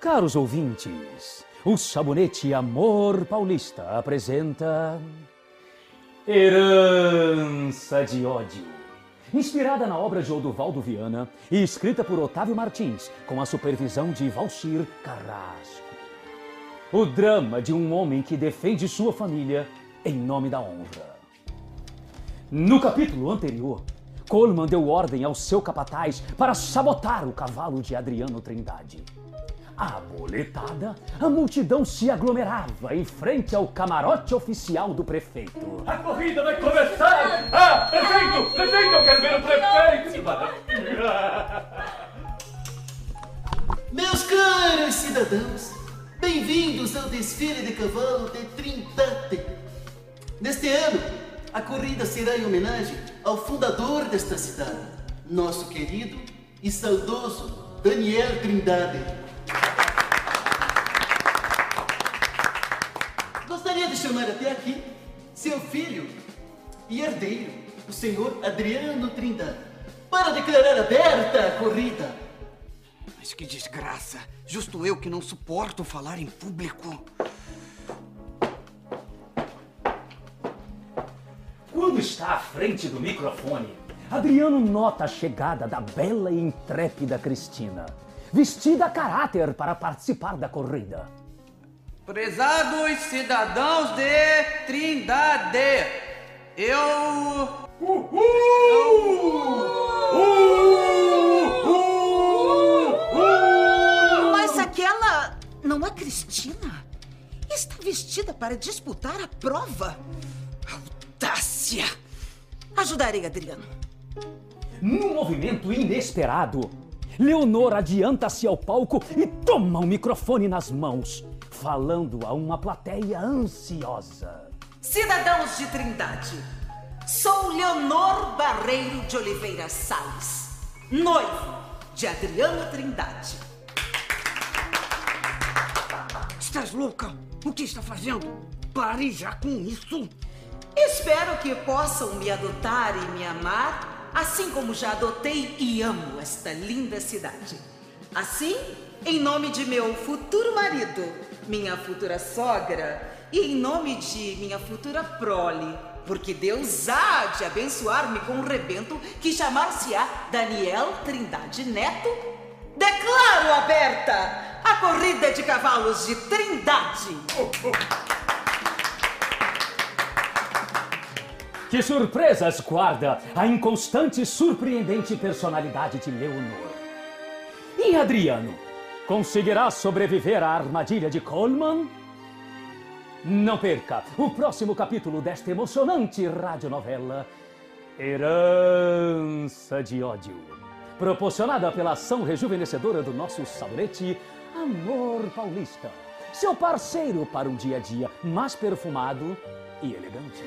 Caros ouvintes, o Sabonete Amor Paulista apresenta. Herança de Ódio. Inspirada na obra de Oduvaldo Viana e escrita por Otávio Martins, com a supervisão de Valcir Carrasco. O drama de um homem que defende sua família em nome da honra. No capítulo anterior, Coleman deu ordem ao seu capataz para sabotar o cavalo de Adriano Trindade. Aboletada, a multidão se aglomerava em frente ao camarote oficial do prefeito. A corrida vai começar! Ah, prefeito! Prefeito, eu quero ver o prefeito! Meus caros cidadãos, bem-vindos ao desfile de cavalo de Trindade. Neste ano, a corrida será em homenagem ao fundador desta cidade, nosso querido e saudoso Daniel Trindade. Gostaria de chamar até aqui seu filho e herdeiro, o senhor Adriano Trindade, para declarar aberta a corrida. Mas que desgraça! Justo eu que não suporto falar em público. Quando está à frente do microfone, Adriano nota a chegada da bela e intrépida Cristina, vestida a caráter para participar da corrida. Prezados cidadãos de Trindade, eu. Mas aquela não é Cristina? Está vestida para disputar a prova. Audácia! Ajudarei, Adriano. Num movimento inesperado, Leonor adianta-se ao palco e toma o microfone nas mãos, falando a uma plateia ansiosa. Cidadãos de Trindade, sou Leonor Barreiro de Oliveira Salles, noivo de Adriano Trindade. Estás louca? O que está fazendo? Pare já com isso! Espero que possam me adotar e me amar, assim como já adotei e amo esta linda cidade. Assim, em nome de meu futuro marido, minha futura sogra e em nome de minha futura prole, porque Deus há de abençoar-me com um rebento que chamar-se-á Daniel Trindade Neto, declaro aberta a corrida de cavalos de Trindade. Que surpresas guarda a inconstante e surpreendente personalidade de Leonor. E Adriano, conseguirá sobreviver à armadilha de Coleman? Não perca o próximo capítulo desta emocionante radionovela Herança de Ódio, proporcionada pela ação rejuvenescedora do nosso sabonete Amor Paulista, seu parceiro para um dia a dia mais perfumado e elegante.